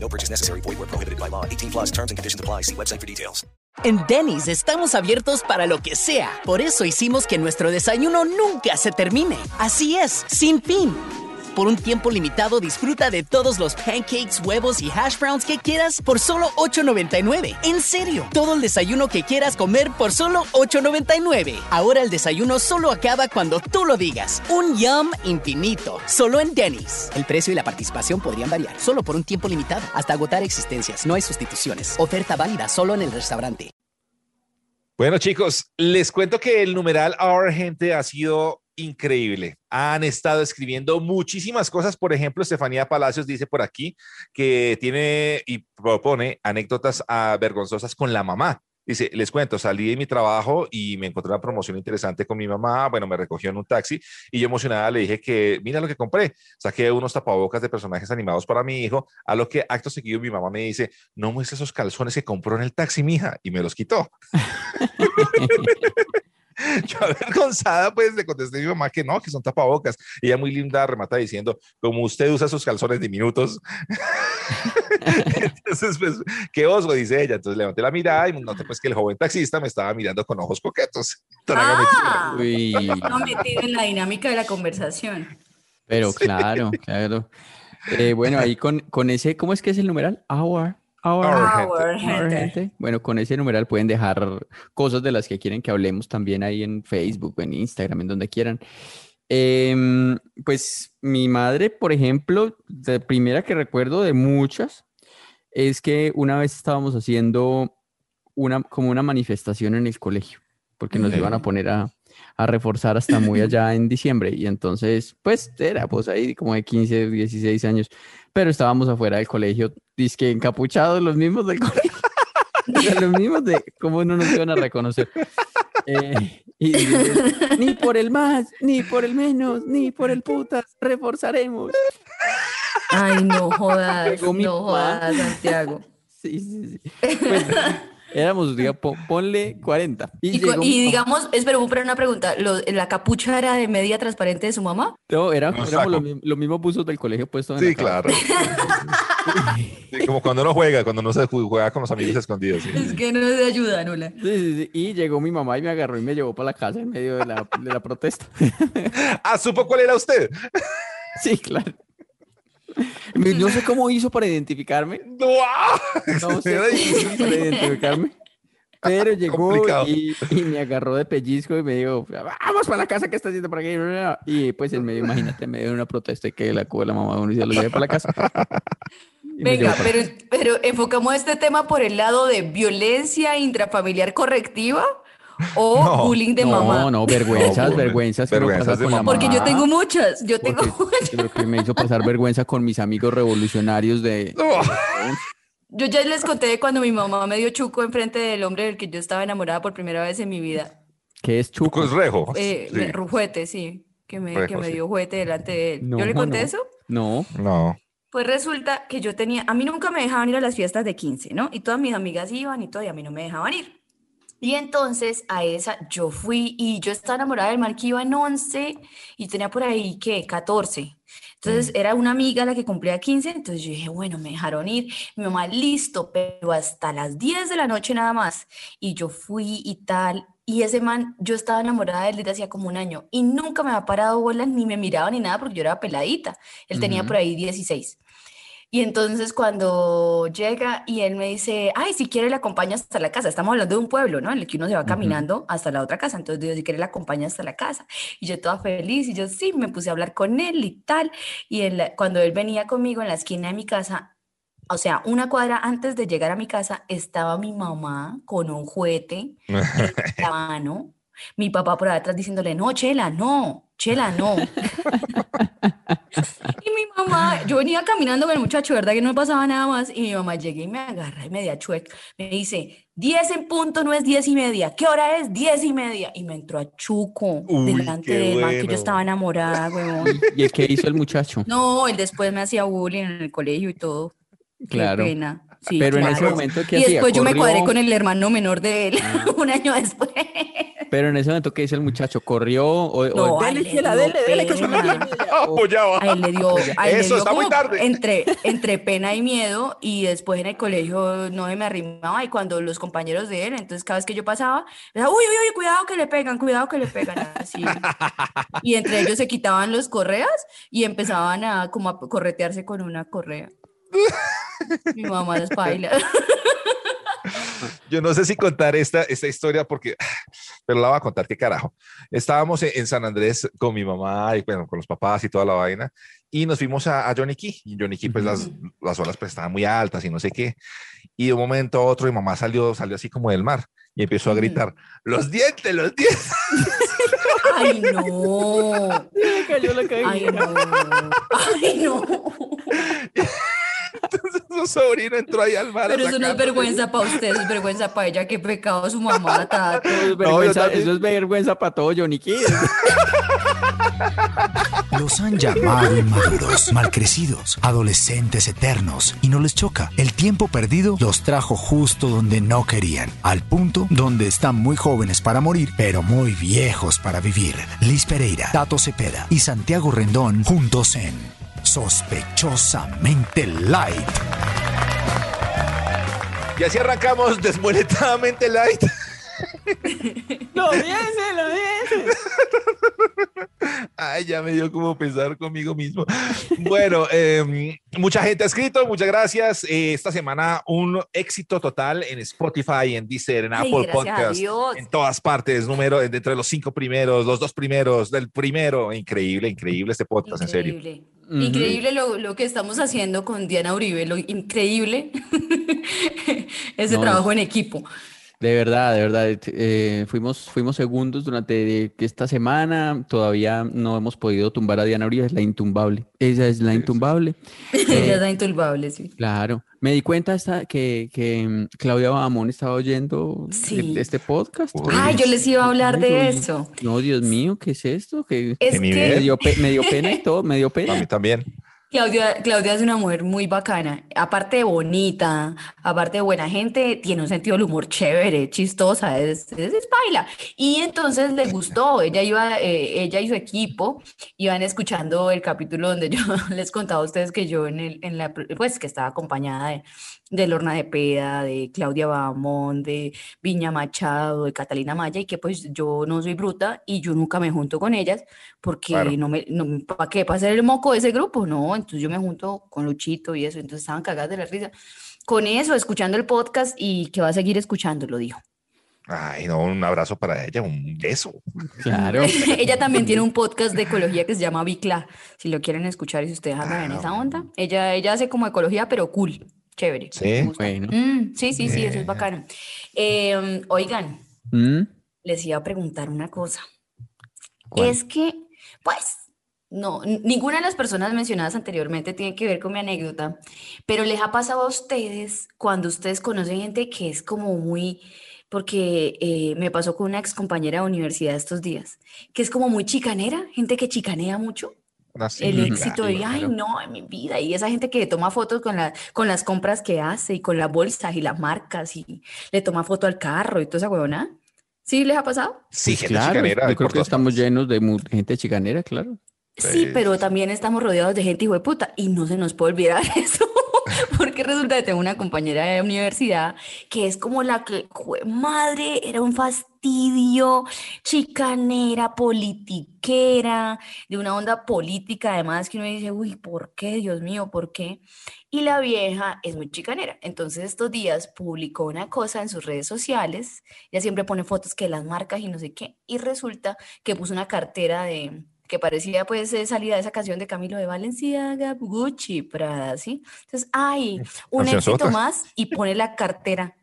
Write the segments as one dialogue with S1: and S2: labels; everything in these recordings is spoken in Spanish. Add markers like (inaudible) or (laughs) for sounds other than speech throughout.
S1: No purchase necessary. Void where prohibited by law. 18 plus terms and conditions apply. See website for details.
S2: En Denny's estamos abiertos para lo que sea. Por eso hicimos que nuestro desayuno nunca se termine. Así es, sin fin. Por un tiempo limitado disfruta de todos los pancakes, huevos y hash browns que quieras por solo $8.99. En serio, todo el desayuno que quieras comer por solo $8.99. Ahora el desayuno solo acaba cuando tú lo digas. Un yum infinito, solo en Denny's. El precio y la participación podrían variar, solo por un tiempo limitado, hasta agotar existencias. No hay sustituciones. Oferta válida solo en el restaurante.
S3: Bueno, chicos, les cuento que el numeral Our Gente ha sido increíble. Han estado escribiendo muchísimas cosas. Por ejemplo, Estefanía Palacios dice por aquí que tiene y propone anécdotas ah, vergonzosas con la mamá. Dice, les cuento, salí de mi trabajo y me encontré una promoción interesante con mi mamá. Bueno, me recogió en un taxi y yo emocionada le dije que, mira lo que compré. Saqué unos tapabocas de personajes animados para mi hijo, a lo que acto seguido mi mamá me dice, no muestre esos calzones que compró en el taxi, mija, y me los quitó. (laughs) (laughs) Yo avergonzada, pues le contesté a mi mamá que no, que son tapabocas. Y ella muy linda remata diciendo, como usted usa sus calzones diminutos. (laughs) Entonces, pues, qué oso, dice ella. Entonces levanté la mirada y noté pues que el joven taxista me estaba mirando con ojos coquetos. (laughs)
S4: Ah,
S5: Uy,
S4: no metido en la dinámica de la conversación.
S5: pero claro, claro. Eh, bueno, ahí con, con ese, ¿cómo es que es el numeral? Our, our
S4: gente.
S5: gente. Bueno, con ese numeral pueden dejar cosas de las que quieren que hablemos también ahí en Facebook, en Instagram, en donde quieran. Em, pues mi madre, por ejemplo, la primera que recuerdo de muchas es que una vez estábamos haciendo una, como una manifestación en el colegio, porque nos iban a poner a, a reforzar hasta muy allá en diciembre. Y entonces, pues era pues ahí como de 15, 16 años, pero estábamos afuera del colegio, dizque encapuchados, los mismos del (laughs) colegio. O sea, los mismos de cómo no nos iban a reconocer. Eh, y dice, ni por el más, ni por el menos, ni por el putas, reforzaremos.
S4: Ay, no jodas, no jodas, Santiago.
S5: Sí, sí, sí. Pues, éramos, diga, po- ponle 40. Y, llegó
S4: digamos, espera, pero una pregunta, ¿lo- ¿la capucha era de media transparente de su mamá?
S5: No, era,
S3: No,
S5: éramos los, los mismos buzos del colegio puestos en
S3: Sí,
S5: la
S3: claro. (laughs) Sí, como cuando uno juega, cuando uno se ju- juega con los amigos escondidos. sí.
S4: Es que no es de ayuda, Nula.
S5: Sí, sí, sí. Y llegó mi mamá y me agarró y me llevó para la casa en medio de la, de la protesta.
S3: Ah, ¿supo cuál era usted? (laughs)
S5: Sí, claro. Me- No sé cómo hizo para identificarme. (laughs)
S3: ¡No!
S5: No (laughs) sé cómo hizo para identificarme. Pero (laughs) llegó y, y me agarró de pellizco y me dijo, vamos para la casa que está haciendo por aquí. Y pues en medio, imagínate, en medio de una protesta y que la cuba la mamá de uno y se lo lleve para la casa. Y
S4: Venga, pero, pero enfocamos este tema por el lado de violencia intrafamiliar correctiva o (laughs)
S3: No,
S4: bullying de mamá.
S5: No, no, vergüenzas,
S3: No,
S5: vergüenzas que
S3: vergüenzas
S5: pasa
S3: de
S5: con la
S3: mamá.
S4: Porque yo tengo muchas, yo tengo
S5: Porque-
S4: muchas.
S5: pero que me hizo pasar vergüenza con mis amigos revolucionarios de...
S4: Yo ya les conté de cuando mi mamá me dio chuco enfrente del hombre del que yo estaba enamorada por primera vez en mi vida.
S5: ¿Qué es chuco?
S3: Pues rejo.
S4: Eh,
S3: Sí.
S4: me- ru- juguete, sí, que me, que
S3: Rejo,
S4: me
S3: sí.
S4: dio juguete delante de él.
S5: No,
S4: ¿Yo le conté
S5: no.
S4: eso?
S5: No.
S3: No.
S4: Pues resulta que yo tenía, a mí nunca me dejaban ir a las fiestas de 15, ¿no? Y todas mis amigas iban y todo, y a mí no me dejaban ir. Y entonces a esa yo fui y yo estaba enamorada del man que iba en 11 y tenía por ahí, ¿qué? 14. Entonces era una amiga la que cumplía 15, entonces yo dije, bueno, me dejaron ir. Mi mamá, listo, pero hasta las 10 de la noche nada más. Y yo fui y tal. Y ese man, yo estaba enamorada de él desde hacía como un año y nunca me había parado bola, ni me miraba ni nada porque yo era peladita. Él tenía
S5: Ujú.
S4: por ahí 16. Y entonces cuando llega y él me dice, ay, si quiere le acompaña hasta la casa. Estamos hablando de un pueblo, ¿no? En el que uno se va caminando hasta la otra casa. Entonces yo, si quiere le acompaña hasta la casa. Y yo toda feliz y yo sí, me puse a hablar con él y tal. Y él, cuando él venía conmigo en la esquina de mi casa, o sea, una cuadra antes de llegar a mi casa, estaba mi mamá con un juguete en (laughs) la mano. Mi papá por atrás diciéndole, no, Chela, no, Chela, no. (laughs) (laughs) (laughs) Y mi mamá, yo venía caminando con el muchacho, ¿verdad? Que no me pasaba nada más. Y mi mamá llega y me agarra y me da chueca. Me dice, 10 en punto no es 10 y media. ¿Qué hora es? 10 y media. Y me entró a Chuco
S3: Uy,
S4: delante del man que yo estaba enamorada, huevón.
S5: ¿Y el que hizo el muchacho?
S4: No, él después me hacía bullying en el colegio y todo.
S5: Claro.
S4: Qué pena. Sí,
S5: Pero en ese momento, ¿qué
S4: Y
S5: hacía?
S4: después yo me cuadré con el hermano menor de él
S5: Ah. (laughs)
S4: un año después.
S5: Pero en ese momento, ¿qué hizo el muchacho? ¿Corrió? O, o-
S4: No,
S5: dele,
S4: a él le
S5: chela,
S4: dio
S5: dele, dele, que son las
S4: pena.
S5: diez y media. O-
S3: Apoyaba.
S4: A él le dio, a él le
S3: Eso
S4: dio
S3: está muy tarde.
S4: Entre, entre pena y miedo y después en el colegio no se me arrimaba y cuando los compañeros de él, entonces cada vez que yo pasaba, era, uy, uy, uy, cuidado que le pegan, cuidado que le pegan, así. (laughs) Y entre ellos se quitaban los correas y empezaban a como a corretearse con una correa. Mi mamá las baila. (laughs) (laughs)
S3: Yo no sé si contar esta, esta historia porque, (sighs) pero la voy a contar, qué carajo. Estábamos en, en San Andrés con mi mamá y bueno, con los papás y toda la vaina y nos fuimos a, a Johnny Key. Y Johnny Key, pues las, las olas pues estaban muy altas y no sé qué. Y de un momento a otro mi mamá salió, salió así como del mar y empezó a gritar, los dientes, los dientes. (laughs)
S4: Ay, no.
S5: Le cayó la cabeza.
S4: Ay, no. Ay, no. (laughs) (laughs)
S3: Su sobrino entró ahí al mar. a
S4: Pero eso no es vergüenza para usted, es vergüenza para ella. Qué pecado su mamá, Tato.
S5: Eso es
S3: yo
S5: vergüenza,
S3: también.
S5: eso es vergüenza para todo Johnny (laughs) Kidd.
S6: Los han llamado inmaduros, malcrecidos, adolescentes eternos, y no les choca. El tiempo perdido los trajo justo donde no querían, al punto donde están muy jóvenes para morir, pero muy viejos para vivir. Liz Pereira, Tato Cepeda y Santiago Rendón juntos en Sospechosamente Light.
S3: Y así arrancamos desmueletadamente light. (laughs)
S5: Lo diese, lo diese.
S3: Ay, ya me dio como pensar conmigo mismo. Bueno, eh, mucha gente ha escrito, muchas gracias. Eh, esta semana un éxito total en Spotify, en Deezer, en Apple
S4: a
S3: Podcast, en todas partes, número entre los cinco primeros, los dos primeros, del primero. Increíble, increíble este podcast, en serio.
S4: Increíble. Increíble lo, lo que estamos haciendo con Diana Uribe, lo increíble (laughs) ese
S5: No,
S4: trabajo en equipo.
S5: De verdad, de verdad. eh, fuimos, fuimos segundos durante esta semana. Todavía no hemos podido tumbar a Diana Uribe, es la intumbable. Ella es la intumbable. (laughs)
S4: Ella es inturbable, sí.
S5: Claro. Me di cuenta esta, que, que mm, Claudia Bahamón estaba oyendo
S4: Sí.
S5: e- este podcast.
S3: Uy.
S4: Ay, yo les iba a hablar de eso.
S5: No, Dios mío, ¿qué es esto? Que
S4: Es
S3: ¿Qué
S4: que
S5: me dio, me dio pena y (laughs) todo, me dio
S3: A mí
S5: pena.
S3: también.
S4: Claudia, Claudia es una mujer muy bacana, aparte de bonita, aparte de buena gente, tiene un sentido del humor chévere, chistosa, es, es, es baila. Y entonces le gustó, ella iba, eh, ella y su equipo iban escuchando el capítulo donde yo (laughs) les contaba a ustedes que yo en el, en la, pues que estaba acompañada de, de Lorna de Peda, de Claudia Bahamón, de Viña Machado, de Catalina Maya, y que pues yo no soy bruta y yo nunca me junto con ellas porque
S3: Claro.
S4: no me, no, ¿para qué? ¿Para ser el moco de ese grupo? No, entonces yo me junto con Luchito y eso, entonces estaban cagadas de la risa. Con eso, escuchando el podcast y que va a seguir escuchando, lo dijo.
S3: Ay, no, un abrazo para ella, un beso.
S5: Claro. (laughs)
S4: Ella también tiene un podcast de ecología que se llama Bicla, si lo quieren escuchar y si ustedes andan en esa onda. Ella, ella hace como ecología, pero cool, chévere.
S3: Sí.
S5: Bueno.
S4: Mm, sí, sí, sí, eso es bacano. Eh, oigan,
S5: ¿Mm?
S4: les iba a preguntar una cosa.
S5: ¿Cuál?
S4: Es que, pues, no, ninguna de las personas mencionadas anteriormente tiene que ver con mi anécdota, pero les ha pasado a ustedes cuando ustedes conocen gente que es como muy, porque eh, me pasó con una ex compañera de universidad estos días, que es como muy chicanera, gente que chicanea mucho.
S3: Así,
S4: El
S5: Ujú.
S4: éxito de, ay, no, en mi vida. Y esa gente que toma fotos con, la, con las compras que hace y con las bolsas y las marcas y le toma foto al carro y toda esa huevona. ¿Sí les ha pasado?
S3: Sí,
S5: Pues
S3: gente
S5: claro,
S3: chicanera.
S5: yo creo que estamos llenos de gente chicanera, claro.
S4: Sí, pero también estamos rodeados de gente hijo de puta y no se nos puede olvidar (laughs) eso, porque resulta que tengo una compañera de universidad que es como la que, madre, era un fastidio, chicanera, politiquera, de una onda política, además que uno dice, uy, ¿por qué, Dios mío, por qué? Y la vieja es muy chicanera. Entonces estos días publicó una cosa en sus redes sociales, ella siempre pone fotos que las marcas y no sé qué, y resulta que puso una cartera de que parecía pues eh, salida de esa canción de Camilo de Valenciaga, Gucci, Prada, ¿sí? Entonces, ay, un éxito más y pone la cartera.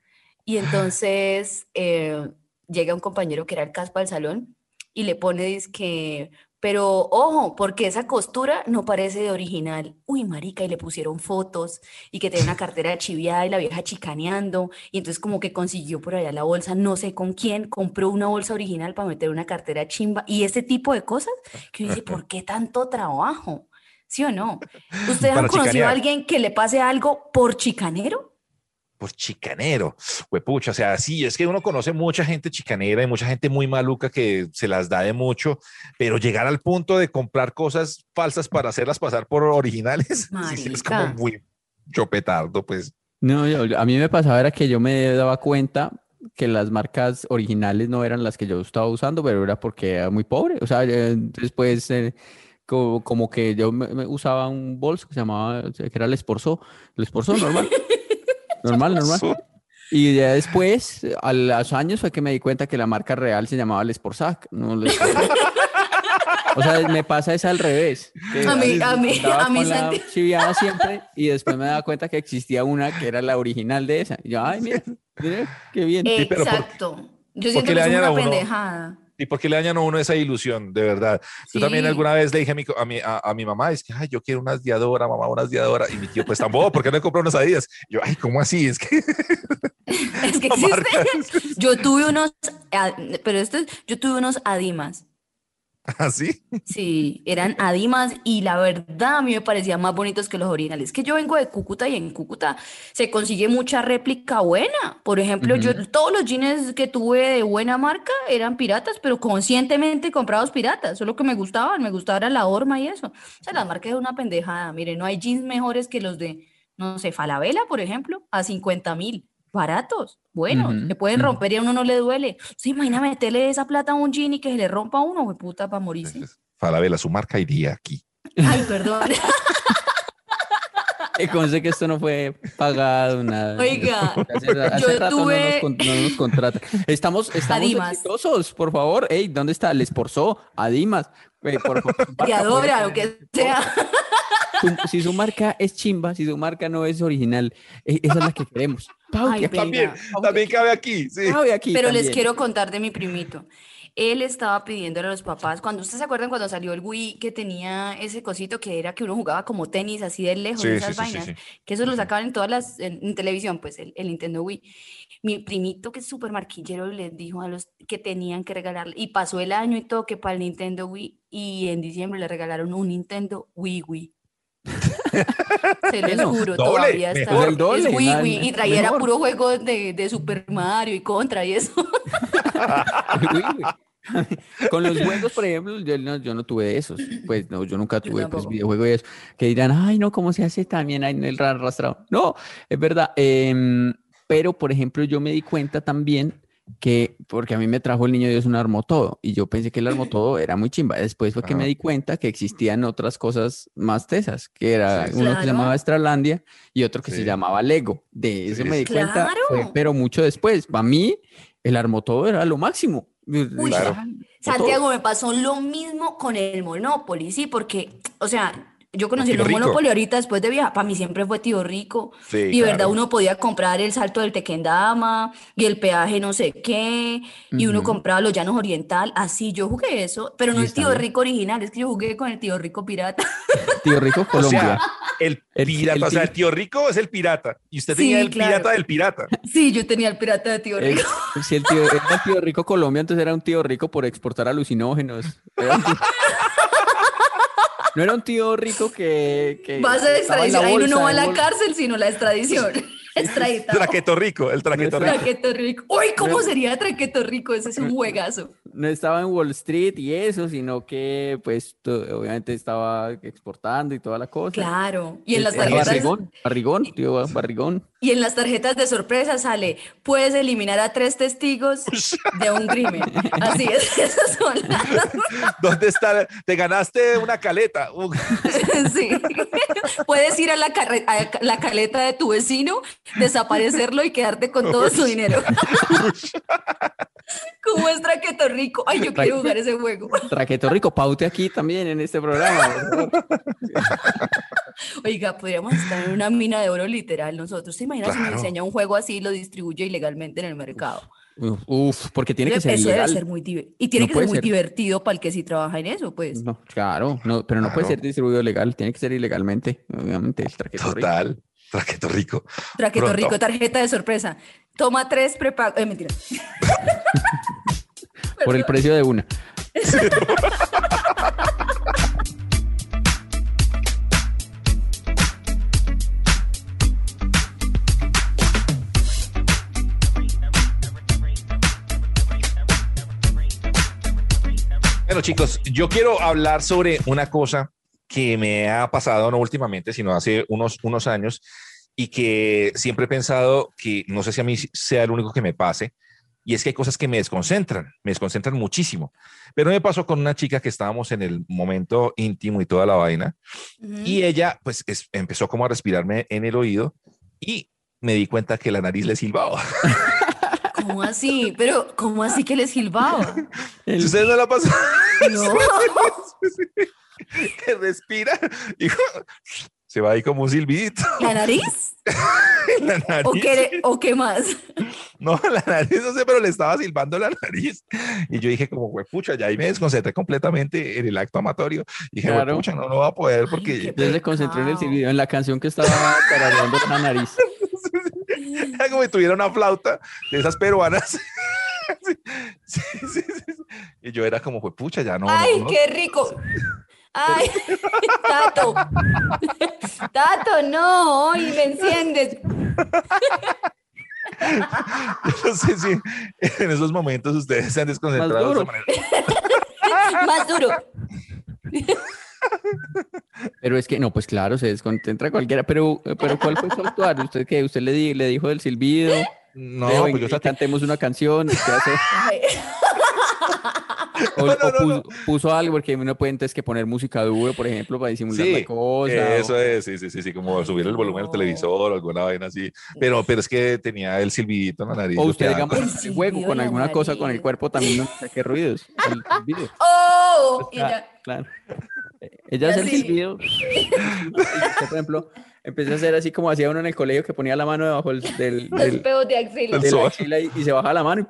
S4: Y entonces eh, llega un compañero que era el caspa del salón y le pone que Pero ojo, porque esa costura no parece de original. Uy, marica, y le pusieron fotos y que tenía una cartera chiviada y la vieja chicaneando. Y entonces como que consiguió por allá la bolsa, no sé con quién, compró una bolsa original para meter una cartera chimba y ese tipo de cosas que uno dice, (laughs) ¿por qué tanto trabajo? ¿Sí o no? ¿Ustedes
S3: Para
S4: han conocido
S3: chicanear.
S4: a alguien que le pase algo por chicanero?
S3: Por chicanero, huepucha, o sea, sí, es que uno conoce mucha gente chicanera y mucha gente muy maluca que se las da de mucho, pero llegar al punto de comprar cosas falsas para hacerlas pasar por originales, (laughs) sí, es como muy chopetardo, pues.
S5: No, yo- a mí me pasaba era que yo me daba cuenta que las marcas originales no eran las que yo estaba usando, pero era porque era muy pobre. O sea, eh, después eh, como, como que yo me, me usaba un bolso que se llamaba, que era el Esporzó, el Esporzó normal, (laughs) normal, (laughs) normal. Y ya después, a los años, fue que me di cuenta que la marca real se llamaba el Sportsac. No Les O sea, me pasa es al revés. que
S4: A mí- a mí- a mí
S5: chiviada siempre y después me daba cuenta que existía una que era la original de esa. Y yo, ay, mira, mira, qué bien.
S3: pero por-
S4: Exacto. Yo
S3: ¿por
S4: siento que es una pendejada.
S3: ¿Y por qué le dañan a uno esa ilusión, de verdad? Yo también alguna vez le dije a mi, a mi, a, a mi mamá, es que, ay, yo quiero unas diadora, mamá, unas diadora. Y mi tío, pues tampoco, ¿por qué no compró unas Adidas? Yo, ay, ¿cómo así? Es que (laughs)
S4: Es que (laughs) existe. Yo tuve unos, ah, pero esto es, yo tuve unos Adimas. (laughs)
S3: así.
S4: Sí, eran Adimas y la verdad a mí me parecían más bonitos que los originales. Que yo vengo de Cúcuta y en Cúcuta se consigue mucha réplica buena. Por ejemplo, yo todos los jeans que tuve de buena marca eran piratas, pero conscientemente comprados piratas. Solo que me gustaban, me gustaba era la horma y eso. O sea, la marca es una pendejada. Mire, no hay jeans mejores que los de, no sé, Falabella, por ejemplo, a 50 mil. Baratos, buenos,
S5: Ujú,
S4: se pueden romper y a uno no le duele. ¿Se imagina meterle esa plata a un jean y que se le rompa a uno, güey, puta, para morirse?
S3: Falabella, su marca iría aquí.
S4: Ay, perdón. (laughs)
S5: Y conste que esto no fue pagado, nada.
S4: Oiga,
S5: Hace, hace
S4: yo
S5: rato no nos,
S4: tuve-
S5: no nos contratan. Estamos, (laughs) estamos exitosos, por favor. Ey, ¿dónde está? El Esporzó, Adimas. Ey, por favor, (laughs) puede
S4: lo que sea.
S5: Su- si su marca es chimba, si su marca no es original, e- esa es la que queremos. Pau,
S4: Ay,
S5: que.
S3: También,
S5: Pau,
S3: también cabe aquí, sí.
S5: De aquí
S4: Pero les
S5: también.
S4: quiero contar de mi primito. Él estaba pidiéndole a los papás, cuando ustedes se acuerdan cuando salió el Wii que tenía ese cosito que era que uno jugaba como tenis así de lejos,
S3: Sí,
S4: esas
S3: sí, sí, sí,
S4: vainas,
S3: sí.
S4: que eso lo sacaban en todas las, en, en televisión, pues el, el Nintendo Wii. Mi primito que es súper marquillero les dijo a los que tenían que regalarle, y pasó el año y todo que para el Nintendo Wii, y en diciembre le regalaron un Nintendo Wii Wii. (laughs) Se
S5: Bueno,
S4: los juro,
S3: doble,
S4: todavía está.
S3: mejor.
S5: El doble,
S4: es Wii
S5: nada,
S4: Wii, y traía era
S5: mejor.
S4: puro juego de, de Super Mario y Contra y eso. (laughs) (laughs)
S5: Con los juegos, por ejemplo, yo no, yo no tuve esos. Pues no, yo nunca
S4: Yo
S5: tuve pues, videojuegos y eso. Que dirán, ay, no, ¿cómo se hace también ahí en el ra- arrastrado? No, es verdad. em, pero, por ejemplo, yo me di cuenta también que, porque a mí me trajo el niño Dios un armó todo, y yo pensé que el armó (laughs) todo era muy chimba. Después fue que me di cuenta que existían otras cosas más tesas, que era
S3: Sí,
S5: uno que se llamaba Estralandia y otro que se llamaba Lego. De eso
S3: Sí,
S5: me di cuenta, fue- pero mucho después. Para mí, el armó todo era lo máximo.
S4: Uy,
S3: Claro.
S4: Santiago, me pasó lo mismo con el Monopoly, sí, porque, o sea, yo conocí
S3: Tío
S4: el
S3: Rico.
S4: Monopoly ahorita después de viajar, para mí siempre fue tío rico,
S3: Sí,
S4: y verdad uno podía comprar el salto del Tequendama y el peaje no sé qué, y uno compraba los llanos oriental, así yo jugué eso, pero no el tío
S5: bien.
S4: rico original, es que yo jugué con el tío rico pirata. (laughs)
S5: Tío Rico,
S3: O
S5: Colombia.
S3: sea, el
S5: El-
S3: pirata,
S5: el
S3: o sea, el tío rico es el pirata. Y usted
S4: Sí,
S3: tenía el
S4: claro.
S3: pirata del pirata. (laughs)
S4: Sí, yo tenía el pirata de tío
S5: El-
S4: rico.
S5: si el tío era el tío rico Colombia, entonces era un tío rico por exportar alucinógenos. (laughs) Era un tío- No era un tío rico que, que
S4: Vas a extradición, ahí no va a la cárcel, sino la extradición. (laughs) Extraditado.
S3: Traqueto rico, el traqueto rico.
S4: Traqueto rico. Uy, ¿cómo sería Traqueto rico? Ese es un (laughs) juegazo.
S5: No estaba en Wall Street y eso, sino que pues obviamente estaba exportando y toda la cosa.
S4: Claro. Y en las tarjetas,
S5: Barrigón, barrigón, tío barrigón.
S4: y en las tarjetas de sorpresa sale, puedes eliminar a tres testigos (laughs) de un crimen. Así es, esas son las.
S3: ¿Dónde está? Te ganaste una caleta.
S4: Sí. Puedes ir a la, a la caleta de tu vecino, desaparecerlo y quedarte con todo su dinero. (laughs) ¿Cómo es Traqueto rico? Ay, yo quiero jugar ese juego.
S5: Traqueto rico, paute aquí también en este programa.
S4: Oiga, podríamos estar en una mina de oro literal nosotros. ¿Se imagina si me diseña un juego así y lo distribuye ilegalmente en el mercado?
S5: Uf, uf, porque tiene que ser
S4: Eso debe
S5: ilegal.
S4: ser muy Y tiene
S5: No
S4: que ser muy
S5: ser.
S4: divertido para el que sí trabaja en eso, pues.
S5: No, claro, no, pero no puede ser distribuido legal, tiene que ser ilegalmente, obviamente, el traqueto rico.
S3: Traqueto rico.
S4: Traqueto
S3: Pronto.
S4: rico, tarjeta de sorpresa. Toma tres prepago. Eh, mentira. (laughs)
S5: Por el precio de una.
S3: Bueno, chicos, yo quiero hablar sobre una cosa que me ha pasado no últimamente, sino hace unos, unos años y que siempre he pensado que no sé si a mí sea el único que me pase, y es que hay cosas que me desconcentran, me desconcentran muchísimo. Pero me pasó con una chica que estábamos en el momento íntimo y toda la vaina, y ella pues es- empezó como a respirarme en el oído y me di cuenta que la nariz le silbaba. (laughs)
S4: ¿Cómo así? Pero, ¿cómo así que le silbaba?
S5: El-
S3: Si ustedes no la pasan,
S4: No. (laughs)
S3: que respira y se va ahí como un silbidito.
S4: ¿La nariz? (laughs)
S3: La nariz.
S4: ¿O qué, ¿O qué más?
S3: No, la nariz, no sé, pero le estaba silbando la nariz. Y yo dije, como, pucha, ya ahí me desconcentré completamente en el acto amatorio. Y dije,
S5: Claro.
S3: pucha, no lo va a poder porque
S5: concentró en el silbido, en la canción que estaba tarareando la nariz. (laughs)
S3: era como si tuviera una flauta de esas peruanas. (laughs) Sí, sí, sí, sí. Y yo era como, pucha, ya no.
S4: ¡Ay,
S3: no".
S4: qué rico! ¡Ay, (laughs) Tato! (laughs) Tato, no, hoy me enciendes.
S3: Yo no sé si en esos momentos ustedes se han desconcentrado de
S5: duro.
S3: esa manera.
S4: Más duro. (laughs)
S5: Pero es que, no, pues claro, se desconcentra cualquiera. Pero, pero ¿cuál fue su actuar? ¿Usted qué? ¿Usted le, di- le dijo del silbido?
S3: No,
S5: Leo,
S3: pues
S5: y-
S3: yo
S5: y
S3: traté-
S5: cantemos una canción. ¿qué hace? (laughs) O,
S3: No,
S5: o
S3: no, no,
S5: puso,
S3: no.
S5: puso algo, porque uno puede entonces que poner música duro, por ejemplo, para disimular
S3: Sí,
S5: la cosa. o-
S3: eso es, sí, sí, sí, sí, como subir el volumen al
S4: No.
S3: televisor o alguna vaina así. Pero, pero es que tenía el silbidito en la nariz.
S5: O usted, digamos,
S4: El
S5: juego con alguna cosa con el cuerpo también no saque ruidos. El silbido.
S4: ¡Oh! Y
S5: Ah,
S4: ya.
S5: claro. Ella hace el silbido. (laughs) Por ejemplo, empecé a hacer así como hacía uno en el colegio que ponía la mano debajo del, del,
S4: Los
S5: del-
S4: peos de axila.
S5: de la
S3: sobaco.
S5: axila y, y se baja la mano y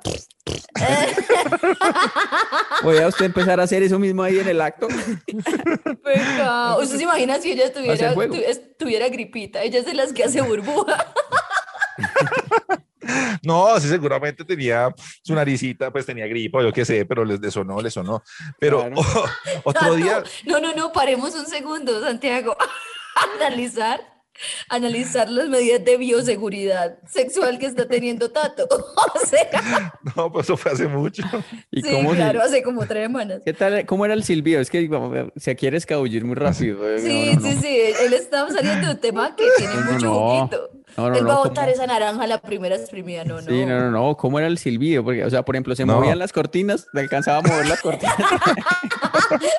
S5: (laughs) Voy a usted empezar a hacer eso mismo ahí en el acto.
S4: Pecado. ¿Usted se imagina si ella tuviera,
S5: juego.
S4: tu- es- tuviera gripita? Ella es de las que hace burbuja. (laughs) (laughs)
S3: No, sí, seguramente tenía su naricita, pues tenía gripa, yo qué sé, pero les le sonó, le sonó. Pero
S5: Claro. (laughs)
S3: otro día,
S4: No, no, no, paremos un segundo, Santiago. (laughs) analizar, analizar las medidas de bioseguridad sexual que está teniendo Tato. O sea,
S3: no, pues eso fue hace mucho.
S5: ¿Y
S4: sí,
S5: cómo se-
S4: claro, hace como tres semanas.
S5: ¿Qué tal? ¿Cómo era el silbido? Es que vamos, se quiere escabullir muy rápido. eh,
S4: Sí,
S5: no, no,
S4: sí,
S5: no.
S4: sí, él está saliendo de un tema que tiene mucho
S5: no. No, no,
S4: él
S5: no,
S4: va a
S5: ¿cómo?
S4: botar esa naranja a la primera exprimida, no, no.
S5: Sí, no, no, no. ¿Cómo era el silbido? Porque, o sea, por ejemplo, se
S3: No.
S5: movían las cortinas, le alcanzaba a mover las cortinas. (laughs)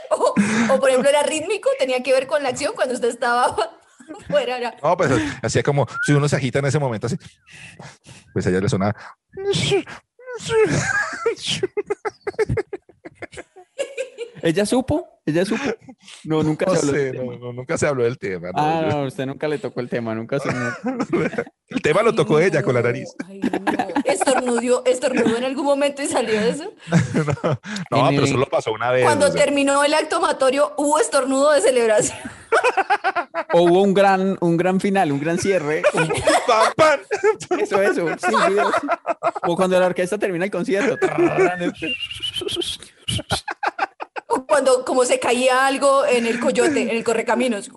S4: O, o, por ejemplo, era rítmico, tenía que ver con la acción cuando usted estaba (laughs) fuera. era-
S3: No, pues hacía como, si uno se agita en ese momento así, pues a ella le sonaba.
S5: ¿Ella supo? ¿Ella supo? No, (laughs) nunca
S3: No
S5: se habló
S3: sé,
S5: del tema.
S3: no, no, nunca se habló del tema. no,
S5: Ah,
S3: yo-
S5: no, usted nunca le tocó el tema, nunca se... (laughs)
S3: El tema lo
S4: Ay,
S3: tocó ella con la nariz.
S4: ay, no. Estornudió, estornudó en algún momento y salió de eso. (laughs)
S3: No, pero
S5: el-
S3: solo pasó una vez.
S4: Cuando
S3: o sea,
S4: terminó el acto amatorio, hubo estornudo de celebración.
S5: O hubo un gran, un gran final, un gran cierre. un-
S3: ¡pam, pam!
S5: Eso, eso. O cuando la orquesta termina el concierto.
S4: O Cuando como se caía algo en el coyote, en el correcaminos.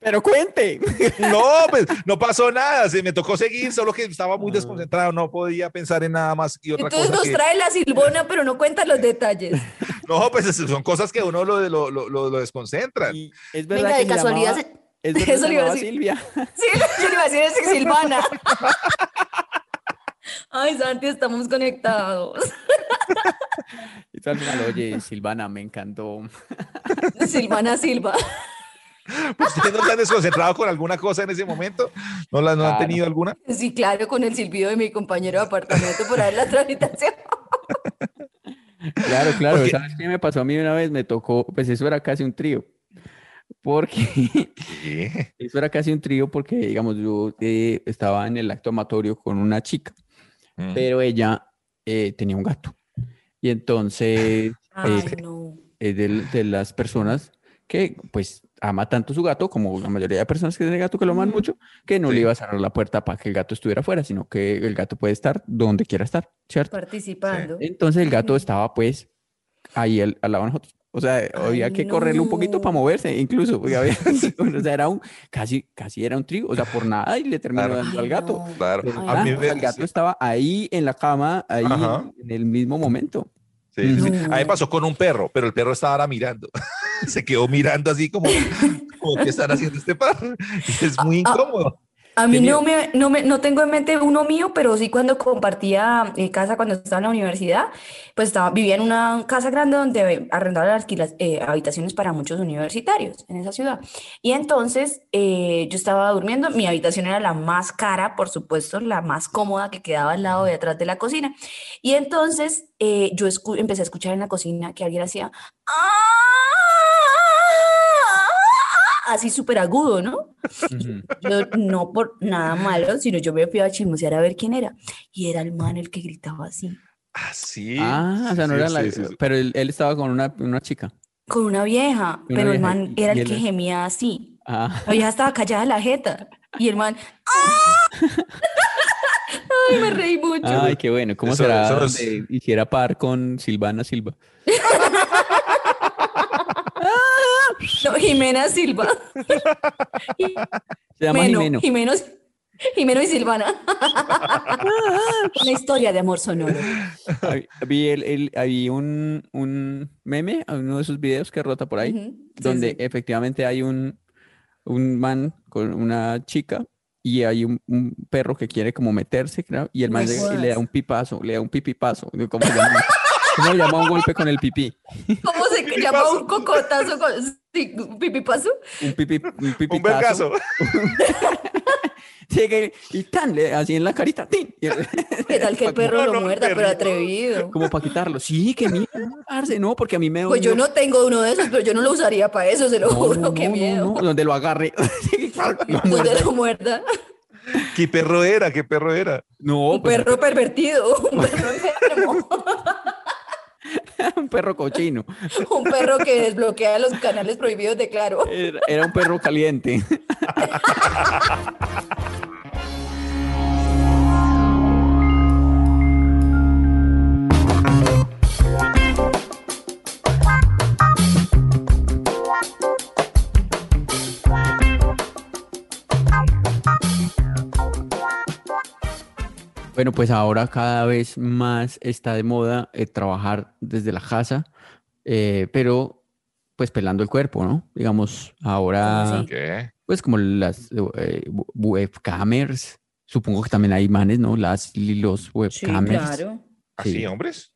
S5: Pero cuente.
S3: No, pues no pasó nada, se me tocó seguir, solo que estaba muy desconcentrado, no podía pensar en nada más y otra
S4: Entonces
S3: cosa
S4: nos
S3: que...
S4: trae la silbona, pero no cuenta los detalles.
S3: No, pues es- son cosas que uno lo, lo, lo, lo- lo desconcentran.
S5: Y es verdad
S4: Venga,
S5: que
S4: de
S5: se
S4: casualidad.
S5: llamaba-
S4: se-
S5: Es verdad, (laughs)
S4: Eso
S5: se
S4: le iba a decir.
S5: Silvia.
S4: Sí, yo le iba a decir es Silvana. (laughs) Ay, Santi, estamos conectados.
S5: Y tú al final, oye, Silvana, me encantó.
S4: Silvana Silva.
S3: ¿Ustedes no se han desconcentrado con alguna cosa en ese momento? ¿No, la, no han
S5: Claro.
S3: tenido alguna?
S4: Sí, claro, con el silbido de mi compañero de apartamento por ahí en la tramitación.
S5: Claro, claro.
S3: Porque-
S5: ¿Sabes qué me pasó a mí una vez? Me tocó, pues eso era casi un trío. porque
S3: ¿Qué?
S5: eso era casi un trío porque, digamos, yo eh, estaba en el acto amatorio con una chica,
S3: Mm.
S5: pero ella eh, tenía un gato. Y entonces
S4: Ay,
S5: eh,
S4: no.
S5: es del- de, las personas que pues ama tanto su gato, como la mayoría de personas que tienen gato que lo aman
S4: Ujú.
S5: mucho, que no
S3: Sí.
S5: le iba a cerrar la puerta para que el gato estuviera afuera, sino que el gato puede estar donde quiera estar, ¿cierto?
S4: Participando.
S5: Entonces el gato estaba pues ahí al, al lado de nosotros. O sea, había
S4: Ay,
S5: que correrle un poquito para moverse, incluso. porque había- (laughs) (laughs) o sea, era un, casi, casi era un trío. O sea, por nada y le terminó
S3: Claro.
S5: dando al gato.
S4: no.
S3: Claro. A mí
S5: o sea, el
S3: me-
S5: gato estaba ahí en la cama, ahí
S3: Ajá.
S5: en el mismo momento.
S3: Sí, sí. A mí me pasó con un perro, pero el perro estaba ahora mirando. (laughs) Se quedó mirando así como, como ¿qué están haciendo este? Y es muy
S4: Ah, ah.
S3: incómodo.
S4: A mí
S5: Tenía-
S4: no me, no me, no tengo en mente uno mío, pero sí cuando compartía eh, casa cuando estaba en la universidad, pues estaba, vivía en una casa grande donde arrendaban alquilas, eh, habitaciones para muchos universitarios en esa ciudad. Y entonces eh, yo estaba durmiendo, mi habitación era la más cara, por supuesto, la más cómoda que quedaba al lado de atrás de la cocina. Y entonces eh, yo empecé a escuchar en la cocina que alguien hacía "Ah", así súper agudo, ¿no? Yo, no por nada malo, sino yo me fui a chismosear a ver quién era. Y era el man el que gritaba así,
S3: Ah, sí.
S5: Ah, o sea, no
S3: Sí,
S5: era la...
S3: sí, sí, sí.
S5: Pero él, él estaba con una, una chica.
S4: con una vieja,
S5: Una
S4: pero el
S5: vieja,
S4: man
S5: y-
S4: era el que gemía así.
S5: Ah,
S4: La vieja estaba callada la jeta. Y el man, ¡ah! Ay, me reí mucho.
S5: ay, qué bueno. ¿Cómo
S3: Eso-
S5: será
S3: eso es-
S5: donde hiciera par con Silvana Silva? (laughs)
S4: No, (laughs) Jimena Silva.
S5: Se llama
S4: Jimeno,
S5: Jimeno.
S4: Jimeno, Jimeno y Silvana. Una historia de amor sonoro.
S5: Vi, el, un, un meme, uno de esos videos que rota por ahí,
S4: sí,
S5: donde
S4: sí.
S5: efectivamente hay un, un man con una chica y hay un, un perro que quiere como meterse, creo, y el man
S4: No
S5: y le da un pipazo, le da un pipipazo. ¿Cómo se llama? ¿Cómo se llama un golpe con el pipí?
S4: ¿Cómo se llama un cocotazo con sí, un pipipazo?
S5: Un pipi, un
S3: Un
S5: pipipazo.
S3: vergazo.
S5: Llega (laughs) y- y tan, le- así en la carita, ¡tin! (laughs)
S4: ¿Qué tal que el perro
S3: No,
S4: lo
S3: no,
S4: muerda, pero atrevido?
S5: como para quitarlo. Sí, que miedo, parce, no, porque a mí me
S4: Pues yo no tengo uno de esos, pero yo no lo usaría para eso, se lo
S5: No,
S4: juro,
S5: no,
S4: qué
S5: no,
S4: miedo.
S5: no, donde lo agarre. (laughs) Lo
S4: Donde lo muerda.
S3: ¿Qué perro era? ¿Qué perro era?
S5: No,
S4: Un
S5: pues,
S4: perro pervertido, un perro enfermo,
S5: un (laughs) perro cochino. (laughs)
S4: un perro que desbloquea los canales prohibidos de Claro.
S5: Era, era un perro caliente. (laughs) Bueno, pues ahora cada vez más está de moda eh, trabajar desde la casa, eh, pero pues pelando el cuerpo, ¿no? Digamos, ahora.
S3: ¿Qué?
S5: pues como las eh, webcamers, supongo que también hay manes, ¿no? Las y los
S4: Sí,
S5: webcamers.
S4: claro.
S3: ¿Así,
S5: Sí.
S3: hombres?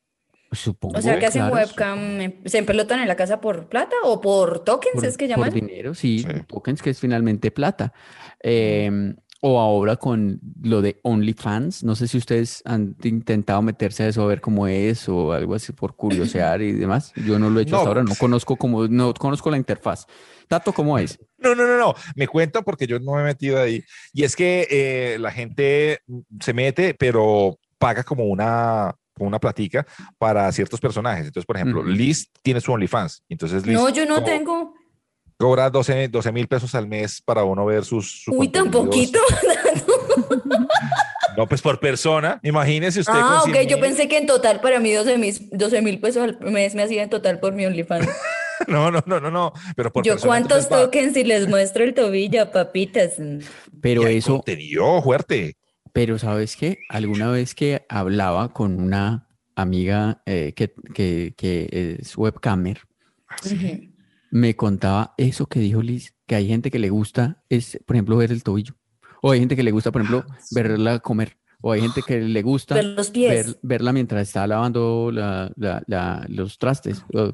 S5: Supongo.
S4: O sea, que hacen
S5: claro,
S4: webcam, eh, ¿se empelotan en la casa por plata o por tokens,
S5: por,
S4: es que
S5: por
S4: llaman?
S5: dinero, sí,
S3: Sí.
S5: tokens que es finalmente plata. Eh, o ahora con lo de OnlyFans, no sé si ustedes han intentado meterse a eso a ver cómo es o algo así por curiosear y demás. Yo no lo he hecho
S3: No.
S5: hasta ahora, no conozco cómo, no conozco la interfaz. Tato, ¿cómo es?
S3: No, no, no, no. Me cuentan porque yo no me he metido ahí. Y es que eh, la gente se mete, pero paga como una, una platica para ciertos personajes. Entonces, por ejemplo,
S5: Ujú.
S3: Liz tiene su OnlyFans. Entonces, Liz
S4: No, yo no
S3: como
S4: tengo.
S3: Cobra 12 mil pesos al mes para uno ver sus.
S4: Uy, tan poquito. (laughs)
S3: No, pues por persona. Imagínese usted.
S4: Ah,
S3: con
S4: ok,
S3: 100
S4: yo pensé que en total para mí 12 mil 12 mil pesos al mes me hacía en total por mi OnlyFans. (laughs)
S3: No, no, no, no, no. Pero por
S4: Yo cuántos tokens si les muestro el tobillo, papitas. (laughs)
S5: Pero eso,
S3: Contenido fuerte.
S5: pero ¿sabes qué? Alguna vez que hablaba con una amiga eh, que, que, que es webcamer,
S4: Ujú.
S5: Me contaba eso que dijo Liz, que hay gente que le gusta, es, por ejemplo, ver el tobillo. O hay gente que le gusta, por ejemplo, verla comer. O hay gente que le gusta
S4: Ver los pies.
S5: ver- verla mientras está lavando la- la- la- los trastes, o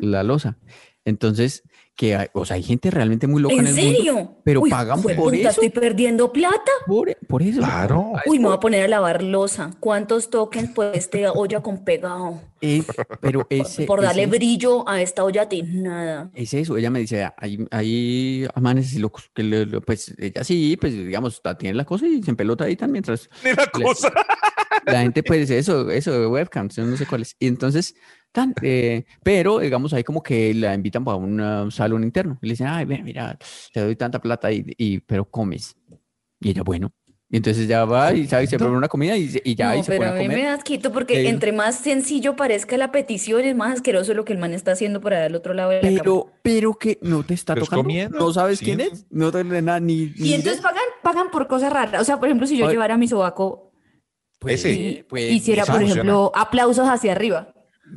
S5: la losa. Entonces, que hay, o sea, hay gente realmente muy loca en,
S4: ¿En
S5: el mundo,
S4: serio?
S5: pero
S4: Uy,
S5: pagan por eso.
S4: estoy perdiendo plata.
S5: Por, por eso.
S3: Claro.
S4: Uy, me voy a poner a lavar losa. ¿Cuántos tokens por esta olla con pegado?
S5: es- pero (laughs) ese,
S4: Por darle
S5: ese-
S4: brillo a esta olla nada.
S5: Es eso, ella me dice, hay, hay amanes y locos, que le- le- pues ella sí, pues digamos, está- tiene la cosa y se empelota ahí también, mientras
S3: Ni la
S5: Le-
S3: cosa. (laughs)
S5: la gente, pues eso, eso de webcams, no sé cuáles. Y entonces, tan, eh, pero digamos, ahí como que la invitan para un uh, salón interno. Y le dicen, ay, ven, mira, te doy tanta plata, y, y- pero comes. Y ella, bueno. Y entonces ya va y, ¿sabe? se prepara una comida y, y ya ahí
S4: No,
S5: se
S4: pero
S5: pone
S4: a
S5: a
S4: mí me
S5: comer.
S4: da asquito porque
S5: Eh,
S4: entre más sencillo parezca la petición, es más asqueroso lo que el man está haciendo por allá al otro lado de la cama.
S5: Pero, pero que no te está
S3: Pero es
S5: tocando.
S3: comiendo,
S5: No sabes
S3: sí.
S5: quién es. No te nada ni.
S4: Y
S5: ni
S4: entonces
S5: idea.
S4: pagan, pagan por cosas raras. O sea, por ejemplo, si yo
S5: Ay.
S4: llevara mi sobaco
S5: Pues,
S4: y
S5: pues,
S4: hiciera, por
S3: funciona.
S4: ejemplo, aplausos hacia arriba.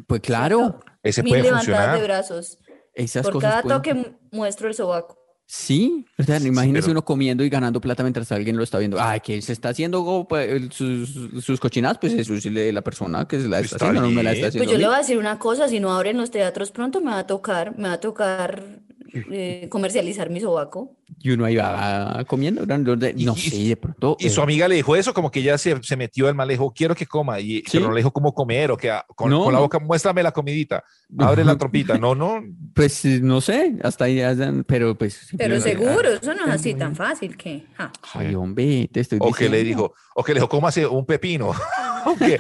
S5: Pues claro,
S3: Ese
S4: Mil
S3: puede
S4: levantadas de
S3: funcionar.
S4: brazos.
S5: esas
S4: Por
S5: cosas.
S4: cada
S5: pueden-
S4: toque mu- muestro el sobaco.
S5: Sí, o sea, imagínese
S3: pero-
S5: uno comiendo y ganando plata mientras alguien lo está viendo. Ay, que se está haciendo pues, sus, sus cochinadas, pues eso es de la persona que se la está,
S3: Está
S5: haciendo, no me la está
S4: Pues
S5: haciendo
S4: yo
S5: a
S4: le voy a decir una cosa, si no abren los teatros pronto me va a tocar, me va a tocar eh, comercializar mi sobaco.
S5: Y uno ahí va comiendo, no, no, de- no
S3: Y-
S5: sé, de pronto.
S3: Y su
S5: eh,
S3: amiga le dijo eso, como que ella se, se metió el mal, le dijo, quiero que coma, y,
S5: Sí.
S3: pero no le dijo cómo comer, o que ah, con,
S5: No,
S3: con la boca, muéstrame la comidita, abre la (laughs) trompita. No, no,
S5: Pues eh, no sé, hasta ahí, ya pero pues.
S4: Pero seguro, eso no es así tan fácil que... ja.
S5: Ay, hombre, te estoy
S3: o que le
S5: diciendo.
S3: dijo, o que le dijo, cómase un pepino. (laughs) (laughs) Porque,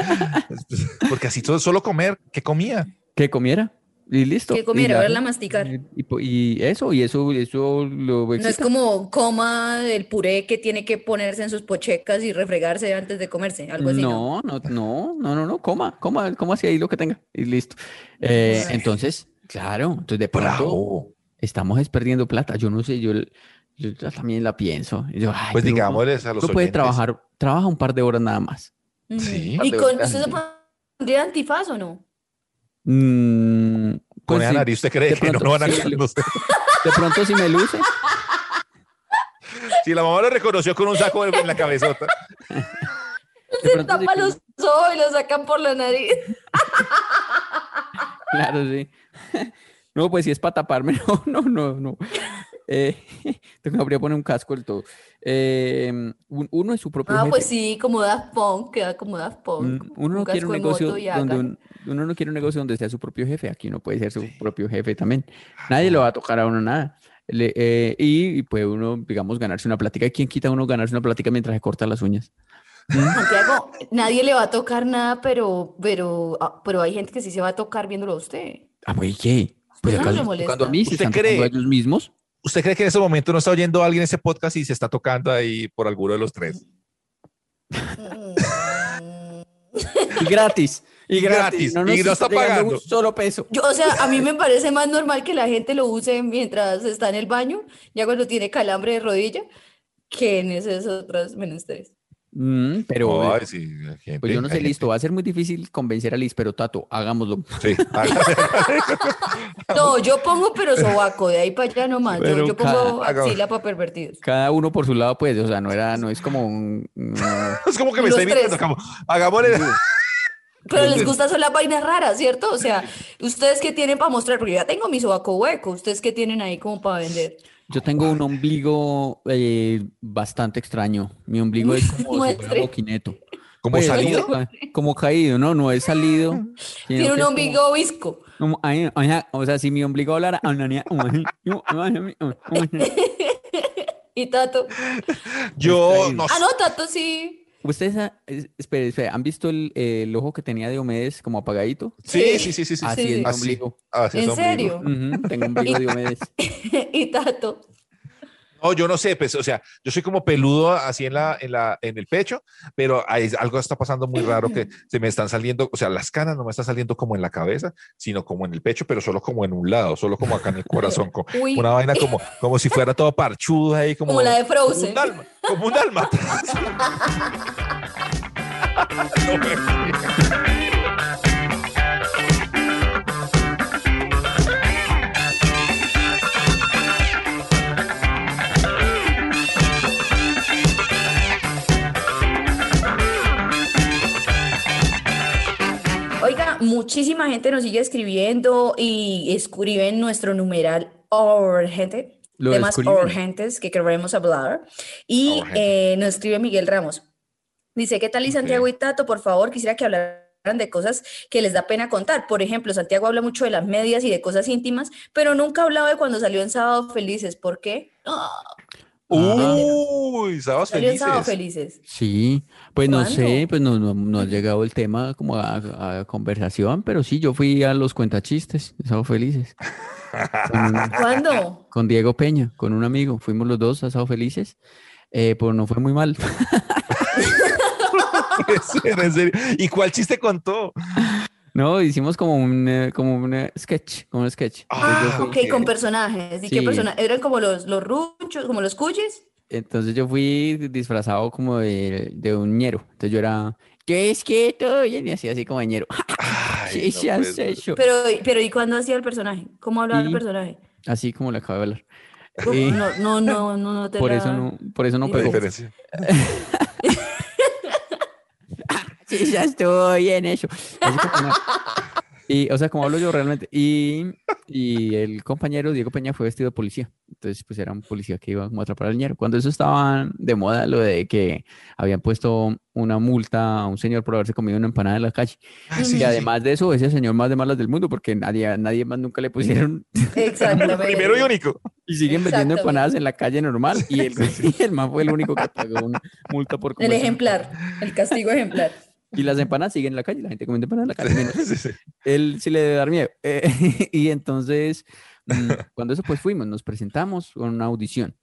S3: porque así todo, solo comer, ¿qué comía?
S5: Que comiera. Y listo.
S4: Que
S5: y
S4: comiera, verla masticar.
S5: Y, y y eso, y eso, eso lo
S4: No es como coma el puré que tiene que ponerse en sus pochecas y refregarse antes de comerse, algo así, ¿no?
S5: No, no, no, no, no, no, coma, coma, coma así ahí lo que tenga y listo. Eh, entonces, claro, entonces de pronto
S3: Bravo.
S5: estamos es perdiendo plata. Yo no sé, yo, yo también la pienso. Yo, ay,
S3: Pues digámosles a los oyentes.
S5: trabajar, trabaja un par de horas nada más.
S3: Sí.
S4: ¿Y con usted se pondría antifaz o no?
S5: Mm,
S3: Con
S5: pues
S3: esa
S5: sí,
S3: nariz, ¿usted cree
S5: de (laughs)
S3: que no,
S5: pronto
S3: no van a
S5: sí,
S3: no sé.
S5: de pronto si me luce.
S3: Si la mamá lo reconoció con un saco en la cabezota.
S5: De
S4: Se tapa los ojos y lo sacan por la nariz. (laughs)
S5: Claro, sí. (laughs) No, pues si es para taparme, no, no, no, no. Eh, tengo que habría poner un casco del todo. Eh, un- uno es su propio
S4: Ah,
S5: jefe.
S4: pues sí, como Daft Punk, queda como Daft Punk.
S5: Mm, Uno no quiere un negocio donde un- uno no quiere un negocio donde sea su propio jefe. Aquí uno puede ser su propio jefe también. Nadie le va a tocar a uno nada. Le- eh, y, y puede uno, digamos, ganarse una plática. ¿Y quién quita a uno ganarse una plática mientras se corta las uñas? (laughs)
S4: Santiago, nadie le va a tocar nada, pero, pero, ah, pero hay gente que sí se va a tocar viéndolo a usted.
S5: Ah, pues, ¿qué? Pues
S4: no
S5: acaso
S4: molesta?
S5: tocando a mí, se
S3: ¿Usted
S5: están tocando
S3: cree?
S5: a ellos mismos.
S3: ¿Usted cree que en ese momento no está oyendo a alguien ese podcast y se está tocando ahí por alguno de los tres?
S5: Y gratis. Y gratis.
S3: gratis, y no está pagando.
S5: un solo peso.
S4: Yo, o sea, a mí me parece más normal que la gente lo use mientras está en el baño, ya cuando tiene calambre de rodilla, que en esas otras menesteres.
S5: Mm, pero,
S3: Ay, sí, gente,
S5: pues yo no sé, listo. Va a ser muy difícil convencer a Liz, pero Tato, hagámoslo.
S3: Sí, (laughs)
S4: No, yo pongo pero sobaco, de ahí para allá nomás. Yo,
S5: Pero
S4: yo pongo
S3: cada-
S4: axila para pervertidos.
S5: Cada uno por su lado, pues, o sea, no era, no es como un. no. (laughs)
S3: es como que me
S4: tres.
S3: como, hagámosle.
S4: Pero les gusta son las vainas raras, ¿cierto? O sea, ustedes qué tienen para mostrar, porque yo ya tengo mi sobaco hueco, ustedes qué tienen ahí como para vender.
S5: Yo tengo un ombligo eh, bastante extraño. Mi ombligo es como si fuera boquineto.
S3: ¿Como
S5: Pues,
S3: salido?
S5: como- Como caído, no, no es salido.
S4: Tiene un ombligo visco.
S5: como- ay, o sea, si mi ombligo hablara. (laughs)
S4: Y Tato.
S3: Yo no
S4: Ah, no, Tato sí.
S5: Ustedes, ah, es- espere, espere, ¿han visto el, el ojo que tenía de Diomedes como apagadito?
S3: Sí, sí, sí, sí. sí.
S5: Así
S4: Sí.
S5: es mi
S3: Así,
S5: ombligo.
S3: así es
S4: ¿En
S3: ombligo.
S4: serio?
S5: Ujú, tengo (laughs) ombligo de Diomedes. (laughs)
S4: Y Tato.
S3: No, yo no sé, pues, o sea, yo soy como peludo así en la, en la, en el pecho, pero hay, algo está pasando muy raro que (laughs) se me están saliendo, o sea, las canas no me están saliendo como en la cabeza, sino como en el pecho, pero solo como en un lado, solo como acá en el corazón, co- (laughs)
S4: Uy.
S3: una vaina como, como si fuera todo parchudo ahí, como,
S4: Como la de
S3: como un
S4: Frozen.
S3: dalma, como un dalma. (laughs) No
S4: muchísima gente nos sigue escribiendo y escriben nuestro numeral urgente,
S5: Lo
S4: temas urgentes que queremos hablar. Y eh, nos escribe Miguel Ramos. Dice, ¿qué tal y Santiago y Tato? Por favor, quisiera que hablaran de cosas que les da pena contar. Por ejemplo, Santiago habla mucho de las medias y de cosas íntimas, pero nunca ha hablado de cuando salió en Sábado Felices. ¿Por qué?
S3: Uy, sábados
S4: Sábado
S3: felices.
S4: Felices.
S5: Sí, pues no sé, pues no, no, no ha llegado el tema como a, a conversación, pero sí, yo fui a los cuentachistes, Sábado Felices, con, (laughs)
S4: ¿Cuándo?
S5: con Diego Peña, con un amigo, fuimos los dos a Sábado Felices, eh, pero no fue muy mal. (laughs)
S3: En serio. ¿Y cuál chiste contó?
S5: No, hicimos como un, eh, como un eh, sketch, como un sketch. Yo
S3: Ah,
S5: fui-
S4: Ok, con personajes. ¿Y qué
S5: Sí.
S4: personajes? ¿Eran como los, los ruchos, como los cuyes?
S5: Entonces yo fui disfrazado como de, de un ñero. Entonces yo era, ¿qué es que todo bien? Y así, así como de ñero. (laughs)
S3: Ay,
S5: ¿Qué
S3: no
S5: se has
S3: puede ser.
S5: hecho?
S4: Pero, pero ¿y cuándo hacía el personaje? ¿Cómo hablaba el
S5: Y-
S4: personaje?
S5: Así como le acabo de hablar.
S4: No, no, no, no, no te (laughs)
S5: por
S4: la-
S5: eso no, por eso no
S4: Sí.
S3: La
S5: pegó.
S3: diferencia. (laughs)
S5: Sí, ya estoy en eso. Y, o sea, como hablo yo realmente. Y, y el compañero Diego Peña fue vestido de policía. Entonces, pues era un policía que iba como a atrapar al ñero. Cuando eso estaba de moda, lo de que habían puesto una multa a un señor por haberse comido una empanada en la calle.
S3: Ah, sí,
S5: y
S3: sí,
S5: además de eso, ese señor más de malas del mundo, porque nadie, nadie más nunca le pusieron.
S4: Exactamente. (laughs)
S3: Primero y único.
S5: Y siguen vendiendo empanadas en la calle normal. Y el, (laughs) y el man fue el único que pagó una multa por
S4: El
S5: comerse-
S4: ejemplar, el castigo ejemplar.
S5: Y las empanadas siguen en la calle, la gente comiendo empanadas en la calle. menos
S3: Sí, sí.
S5: él sí le debe dar miedo. (laughs) Eh, y entonces, mm, (laughs) cuando eso pues fuimos, nos presentamos con una audición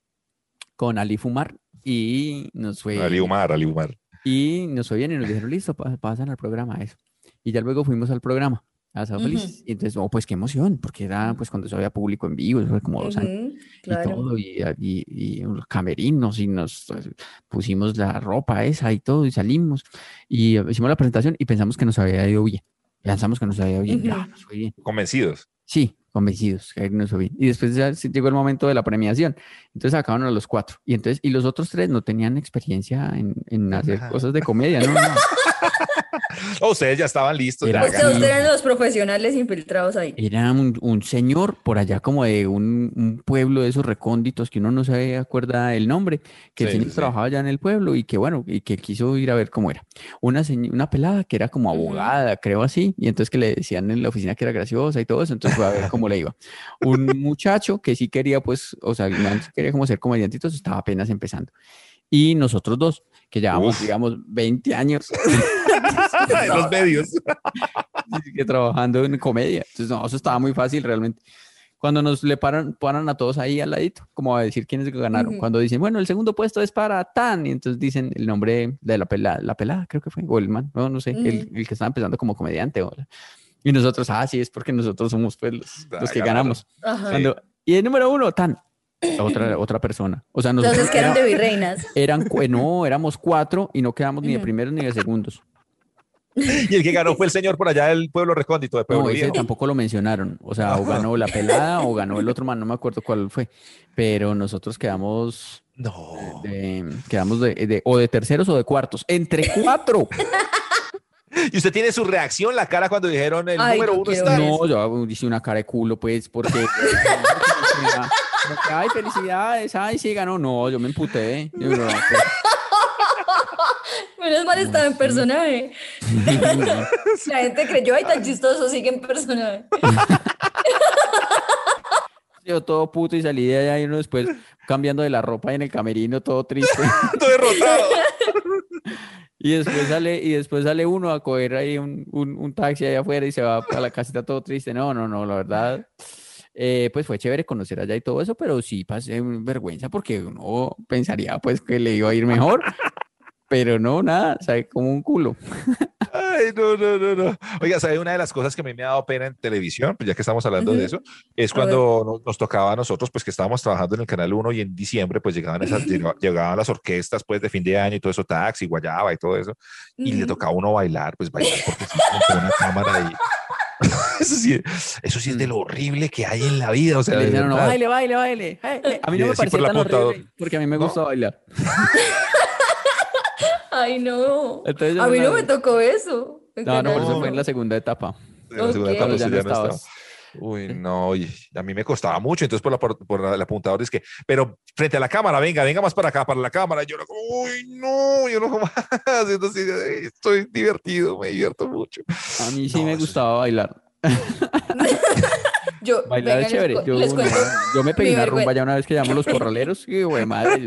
S5: con Ali Fumar y nos fue,
S3: Ali Umar, Ali Umar.
S5: y nos fue bien y nos dijeron, listo, pa- pasan al programa, eso. Y ya luego fuimos al programa, a Sábado
S4: Ujú.
S5: Felices. Y entonces, oh, pues qué emoción, porque era pues cuando eso había público en vivo, eso fue como dos años y todo, y, y, y los camerinos, y nos pues, pusimos la ropa esa y todo, y salimos, y hicimos la presentación y pensamos que nos había ido bien. Pensamos que nos había ido bien, ya, nos fue bien.
S3: Convencidos.
S5: Sí, convencidos, que nos fue bien. Y después ya llegó el momento de la premiación. Entonces acabaron a los cuatro. Y entonces, y los otros tres no tenían experiencia en, en hacer
S3: Ajá.
S5: cosas de comedia, ¿no? no. (laughs) (laughs)
S3: Oh, ustedes ya estaban listos.
S5: Era
S4: O ustedes eran los profesionales infiltrados ahí.
S5: Era un, un señor por allá como de un, un pueblo de esos recónditos que uno no se acuerda el nombre, que el
S3: Sí,
S5: señor
S3: sí,
S5: trabajaba allá en el pueblo y que bueno, y que quiso ir a ver cómo era. Una, una pelada que era como abogada, creo así, y entonces que le decían en la oficina que era graciosa y todo eso, entonces fue a ver cómo le iba. Un (laughs) muchacho que sí quería pues, o sea, quería como ser comediante, entonces estaba apenas empezando. Y nosotros dos, que llevamos,
S3: Uf.
S5: digamos, 20 años (laughs)
S3: en (laughs) los medios. (laughs)
S5: que trabajando en comedia. Entonces, no, eso estaba muy fácil realmente. Cuando nos le paran, paran a todos ahí al ladito, como a decir quiénes ganaron.
S4: Ujú.
S5: Cuando dicen, bueno, el segundo puesto es para Tan, y entonces dicen el nombre de la pelada, la pelada creo que fue, o el man, no, no sé, el,
S4: Ujú.
S5: el que estaba empezando como comediante. o- y nosotros, ah, sí, es porque nosotros somos pues los,
S3: Ah,
S5: los que ganamos. Cuando- y el número uno, Tan, otra, otra persona. O sea, nosotros
S4: Entonces, que eran
S5: era-
S4: de virreinas.
S5: eran, no, éramos cuatro y no quedamos ni de primeros ni de segundos. (laughs)
S3: Y el que ganó fue el señor por allá del pueblo recóndito de Pueblo
S5: No, ese
S3: Viejo.
S5: tampoco lo mencionaron. O sea, o ganó la pelada o ganó el otro man, no me acuerdo cuál fue. Pero nosotros quedamos
S3: No.
S5: de, quedamos de, de- o de terceros o de cuartos. Entre cuatro. (laughs)
S3: Y usted tiene su reacción, la cara cuando dijeron el
S4: Ay,
S3: número
S4: no
S3: uno
S4: quiero
S3: está.
S4: ver
S5: No, yo hice una cara de culo, pues, porque. como que, ay, felicidades, ay, sí ganó. No, yo me emputé. Yo, no, pues,
S4: Menos mal estaba en personaje. (laughs) La gente creyó, ay, tan chistoso, sigue en personaje. (laughs)
S5: yo todo puto y salí de allá y uno después cambiando de la ropa en el camerino, todo triste. (laughs)
S3: Todo derrotado.
S5: Y después sale, y después sale uno a coger ahí un, un, un taxi allá afuera y se va a la casita todo triste. No, no, no, la verdad, eh, pues fue chévere conocer allá y todo eso, pero sí pasé vergüenza porque uno pensaría pues que le iba a ir mejor, pero no, nada, sabe como un culo.
S3: Ay, no, no, no, no. Oiga, ¿sabe una de las cosas que a mí me ha dado pena en televisión? Pues ya que estamos hablando de
S4: Ujú.
S3: eso, es cuando nos, nos tocaba a nosotros, pues que estábamos trabajando en el Canal 1 y en diciembre, pues llegaban esas, llega- llegaban las orquestas, pues de fin de año y todo eso, taxi, guayaba y todo eso, y le
S4: Ujú.
S3: tocaba a uno bailar, pues bailar porque sí, con una cámara y... (laughs) Eso sí, eso sí es de lo horrible que hay en la vida, o sea,
S5: le
S3: de
S5: dijeron, no, baile, baile, baile. hey, hey". A mí no me
S3: así
S5: parecía tan horrible porque a mí me
S3: ¿No?
S5: gusta bailar. (laughs)
S4: Ay, no.
S5: Entonces,
S4: A mí no me tocó eso.
S5: No, no, por eso fue en la segunda etapa.
S3: En la segunda etapa,
S5: ya no
S3: ya no
S5: estabas.
S3: estaba. Uy, no, y a mí me costaba mucho, entonces por, la, por, por la- el apuntador es que, pero frente a la cámara, venga, venga más para acá, para la cámara, yo no, como, uy, no, yo no (laughs) así, "Ay, estoy divertido, me divierto mucho.
S5: A mí sí
S3: No,
S5: me
S3: eso-
S5: gustaba bailar. (laughs)
S4: Yo, (laughs)
S5: Bailar
S4: venga,
S5: es chévere. Yo, me pegué una rumba ya una vez que llamamos los corraleros. Y güey, madre.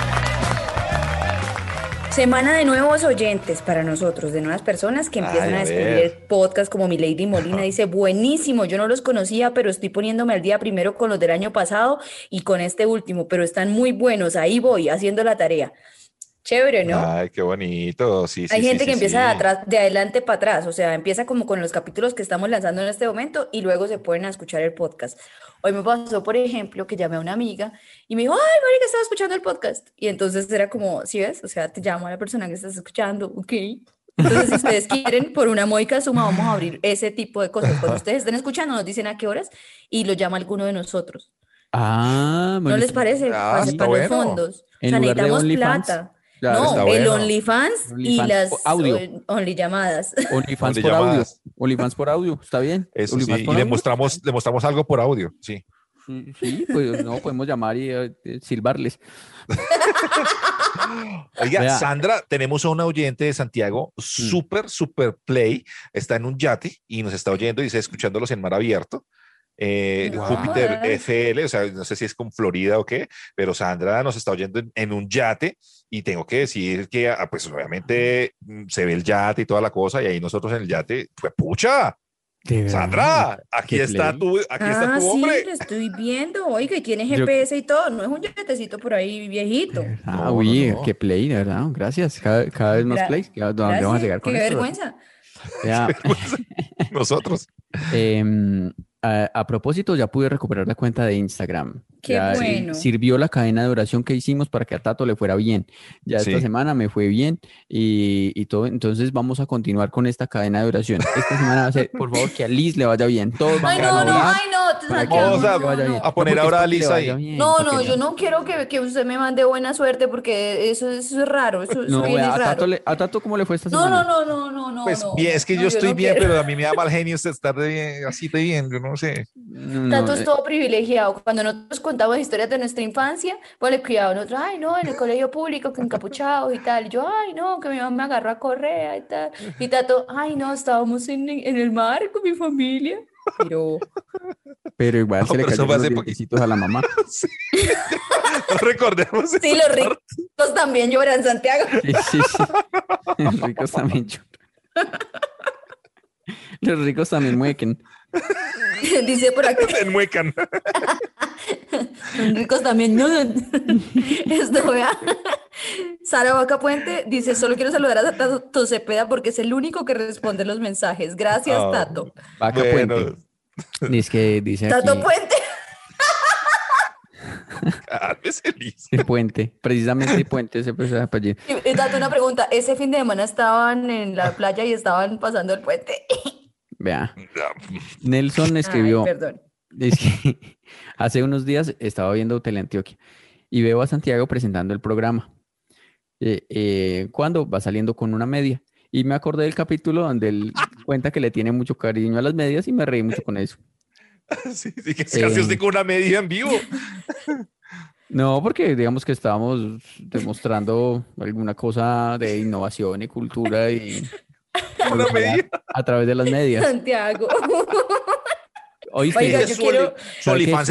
S4: Semana de nuevos oyentes para nosotros, de nuevas personas que empiezan
S3: Ay,
S4: a
S3: a
S4: descubrir el podcast como mi Lady Molina (laughs) dice, buenísimo, yo no los conocía, pero estoy poniéndome al día primero con los del año pasado y con este último, pero están muy buenos, ahí voy, haciendo la tarea. Chévere, ¿no?
S3: Ay, qué bonito, sí.
S4: Hay
S3: sí,
S4: gente
S3: sí,
S4: que empieza de, atrás, de adelante para atrás, o sea, empieza como con los capítulos que estamos lanzando en este momento y luego se ponen a escuchar el podcast. Hoy me pasó, por ejemplo, que llamé a una amiga y me dijo, ay, marica, estaba escuchando el podcast. Y entonces era como, ¿sí ves? O sea, te llamo a la persona que estás escuchando, ok. Entonces, si ustedes (laughs) quieren, por una módica suma, vamos a abrir ese tipo de cosas. Cuando ustedes estén escuchando, nos dicen a qué horas y lo llama alguno de nosotros.
S5: Ah,
S4: ¿No les parece?
S3: Ah,
S4: Para, para los
S3: bueno.
S4: fondos. O sea,
S5: lugar
S4: necesitamos plata.
S5: Claro,
S4: no,
S3: está
S4: el
S3: bueno.
S4: OnlyFans y
S5: OnlyFans
S4: las
S5: audio.
S4: Only llamadas.
S5: OnlyFans
S3: Only
S5: por audio.
S3: llamadas.
S5: OnlyFans por audio, está bien.
S3: Eso sí,
S5: por
S3: y le
S5: audio.
S3: mostramos, le mostramos algo por audio, sí.
S5: Sí, pues no, podemos llamar y eh, silbarles. (laughs)
S3: Oiga,
S5: Vea.
S3: Sandra, tenemos a una oyente de Santiago,
S5: Mm.
S3: súper, súper play, está en un yate y nos está oyendo, dice, escuchándolos en mar abierto. Eh,
S4: Wow.
S3: Júpiter FL, o sea, no sé si es con Florida o qué, pero Sandra nos está oyendo en, en un yate y tengo que decir que, ah, pues obviamente mm, se ve el yate y toda la cosa y ahí nosotros en el yate, pues pucha. Sandra, aquí
S5: Qué
S3: está
S5: play.
S3: tu, aquí está
S4: Ah,
S3: tu
S4: sí,
S3: hombre.
S4: lo estoy viendo. Oiga, y tiene
S5: Yo-
S4: GPS y todo. No es un yatecito por ahí viejito.
S5: Ah,
S3: No, no,
S5: uy,
S3: no.
S5: qué play, de verdad. Gracias. Cada, cada vez más
S4: Gra-
S5: plays. ¿A ¿Dónde vamos a
S4: Gracias,
S5: llegar con
S4: Qué
S5: esto?
S4: vergüenza. (laughs)
S5: Vea, (laughs)
S3: Nosotros.
S5: em, a, a propósito, ya pude recuperar la cuenta de Instagram.
S4: Qué
S5: Ya, eh,
S4: bueno.
S5: Sirvió la cadena de oración que hicimos para que a Tato le fuera bien. Ya esta
S3: Sí.
S5: semana me fue bien y, y todo. Entonces vamos a continuar con esta cadena de oración. Esta semana va a ser, por favor, que a Liz le vaya bien. Todos
S4: Ay,
S5: vamos
S4: no, no,
S5: orar
S4: ay, no,
S5: para que
S3: Vamos a-
S4: no,
S5: bien.
S4: no.
S3: a poner
S5: es
S3: ahora a Liz ahí.
S5: bien,
S4: No, no, yo no quiero que, que usted me mande buena suerte porque eso, eso es raro. Eso, eso
S5: No, vea, a
S4: raro.
S5: Tato, le- a Tato, ¿cómo le fue esta
S4: No,
S5: semana?
S4: no, no, no, no, no.
S3: Pues
S4: no,
S3: bien, es que
S4: no,
S3: yo estoy
S4: no
S3: bien,
S4: quiero.
S3: pero a mí me da mal genio estar de bien, así de bien, yo no sé.
S5: No, no,
S4: Tato
S5: eh,
S4: es todo privilegiado. Cuando nosotros contamos historias de nuestra infancia, pues le cuidado nosotros, ay, no, en el colegio público, que encapuchados y tal. Y yo, ay, no, que mi mamá me agarró a correa y tal. Y Tato, ay, no, estábamos en, en el mar con mi familia. Pero,
S5: Pero igual
S3: No,
S5: se le
S3: pero eso
S5: cayeron
S3: fue
S5: los dientecitos a la mamá. (laughs)
S3: No recordemos.
S4: sí, los ricos también lloran, Santiago.
S5: Sí, sí, sí. (laughs) Los ricos también lloran. Los ricos también muequen. (laughs)
S4: Dice por acá. (laughs)
S3: parte. En Muecan.
S4: Los ricos también. No, esto, vea. Sara Vaca Puente dice: Solo quiero saludar a Tato Cepeda porque es el único que responde los mensajes. Gracias,
S3: Ah,
S4: Tato.
S5: Vaca
S3: Bueno,
S5: Puente. Dice que dice
S4: Tato
S5: aquí
S4: Puente.
S3: cálmese, Liz.
S5: el puente. Precisamente puente ese pues, ese apellido.
S4: Y, y Tato, una pregunta. Ese fin de semana estaban en la playa y estaban pasando el puente.
S5: Vea. Nelson escribió.
S4: Ay, perdón.
S5: Es que (laughs) hace unos días estaba viendo Teleantioquia y veo a Santiago presentando el programa. Eh, eh, cuando va saliendo con una media. Y me acordé del capítulo donde él (laughs) cuenta que le tiene mucho cariño a las medias y me reí mucho con eso. (laughs)
S3: Sí, sí, que casi
S5: Eh.
S3: usted con una medida en vivo.
S5: No, porque digamos que estábamos demostrando alguna cosa de innovación y cultura y
S3: Una medida.
S5: a través de las medias.
S4: Santiago. (laughs)
S5: ¿Oíste?
S4: Oiga,
S3: es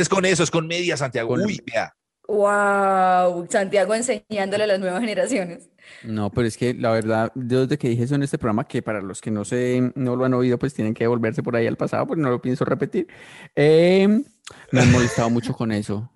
S3: con eso, es con media, Santiago. Uy, vea.
S4: Wow, Santiago enseñándole a las nuevas generaciones.
S5: No, pero es que la verdad, yo desde que dije eso en este programa, que para los que no se, no lo han oído, pues tienen que devolverse por ahí al pasado, porque no lo pienso repetir. eh, me han molestado mucho con eso.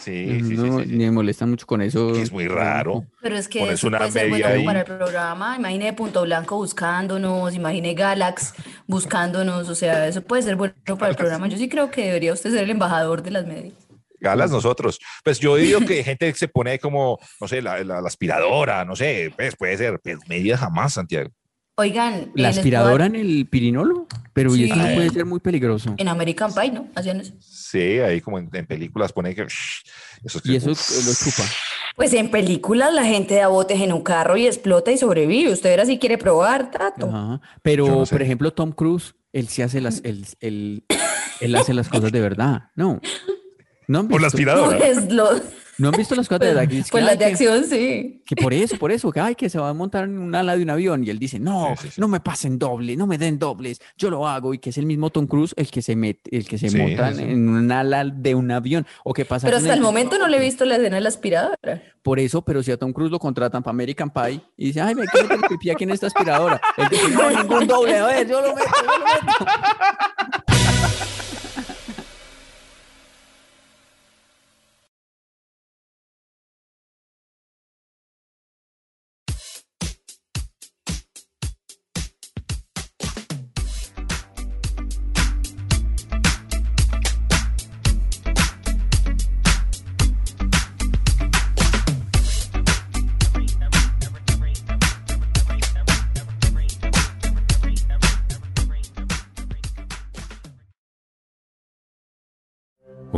S3: Sí, sí, sí,
S5: No,
S3: sí, sí.
S5: me molesta mucho con eso.
S3: Que es muy raro.
S4: Pero es que eso
S3: una
S4: puede ser
S3: media
S4: bueno
S3: ahí.
S4: para el programa. Imagine Punto Blanco buscándonos, imagine Galax buscándonos. O sea, eso puede ser bueno para el programa. Yo sí creo que debería usted ser el embajador de las medias.
S3: Galas nosotros. Pues yo digo que gente se pone como, no sé, la, la- la aspiradora, no sé, pues puede ser, pero media jamás, Santiago.
S4: Oigan,
S5: La aspiradora en el pirinolo, pero y eso no
S4: Sí.
S5: puede ser muy peligroso.
S4: en American Pie, ¿no? Hacían eso.
S3: Sí, ahí como en, en películas pone que... Eso es que-
S5: Y eso lo chupa.
S4: Pues en películas la gente da botes en un carro y explota y sobrevive. Usted verá si quiere probar, tato.
S5: Ajá. Pero,
S3: no sé.
S5: por ejemplo, Tom Cruise, él sí hace las, él, él- él hace las cosas de verdad. No. ¿No
S3: Por la aspiradora.
S4: Pues, lo-
S5: ¿no han visto las cosas de verdad? Que dice
S4: pues las
S5: "Ay,
S4: de
S5: que-
S4: acción, sí.
S5: Que por eso, por eso, que, ay, que se va a montar en un ala de un avión. Y él dice, no,
S3: Sí, sí, sí.
S5: no me pasen doble, no me den dobles, yo lo hago. Y que es el mismo Tom Cruise el que se mete, el que se
S3: Sí,
S5: monta
S3: sí, sí.
S5: en un ala de un avión. O que pasa
S4: Pero hasta el
S5: el-
S4: momento no le he visto la escena de la aspiradora.
S5: Por eso, pero si a Tom Cruise lo contratan para American Pie y dice, ay, me quiero meter pipí aquí en esta aspiradora. Él dice, no, ningún doble, a ver, yo lo meto, yo lo meto.